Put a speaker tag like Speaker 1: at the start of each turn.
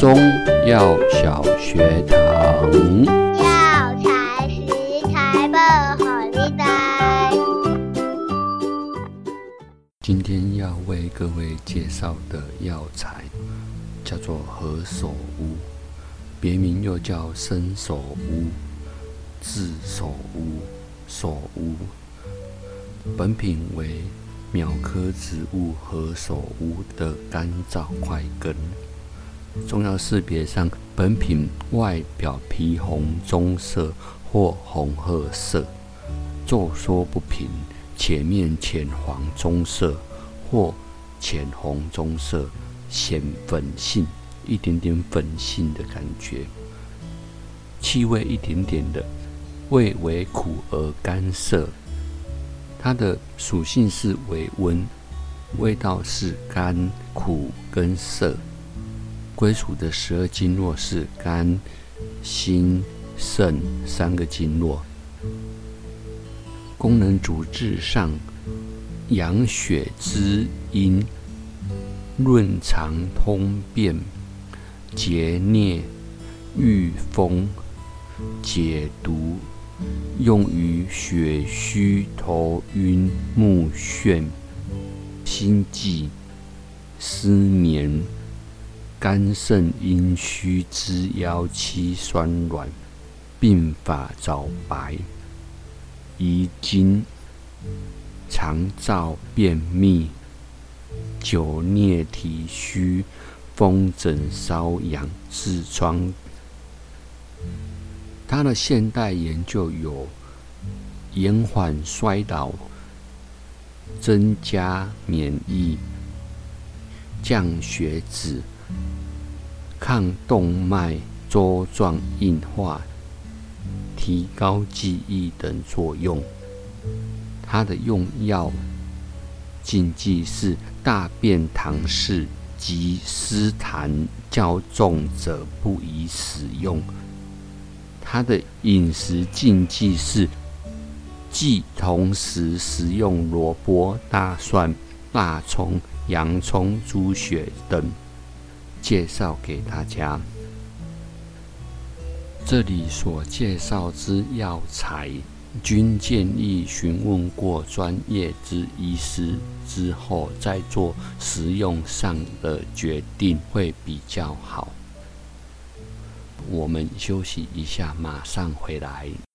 Speaker 1: 中药小学堂。
Speaker 2: 药材食材不好你带。
Speaker 1: 今天要为各位介绍的药材叫做何首乌，别名又叫生首乌、炙首乌、首乌。本品为苗科植物何首乌的干燥块根。重要识别上，本品外表皮红棕色或红褐色，皱缩不平，且面浅黄棕色或浅红棕色，显粉性，一点点粉性的感觉。气味一点点的，味为苦而干涩。它的属性是微温，味道是甘苦跟涩。归属的十二经络是肝、心、肾三个经络。功能主治上，养血滋阴、润肠通便、解疟、御风、解毒，用于血虚、头晕、目眩、心悸、失眠。肝肾阴虚之腰膝酸软，鬓发早白，遗精，肠燥便秘，久疟体虚，风疹瘙痒，痔疮。它的现代研究有延缓衰老、增加免疫、降血脂。抗动脉粥状硬化、提高记忆等作用。它的用药禁忌是大便溏湿及湿痰较重者不宜使用。它的饮食禁忌是忌同时食用萝卜、大蒜、大葱、洋葱、猪血等。介绍给大家，这里所介绍之药材，均建议询问过专业之医师之后再做食用上的决定，会比较好。我们休息一下，马上回来。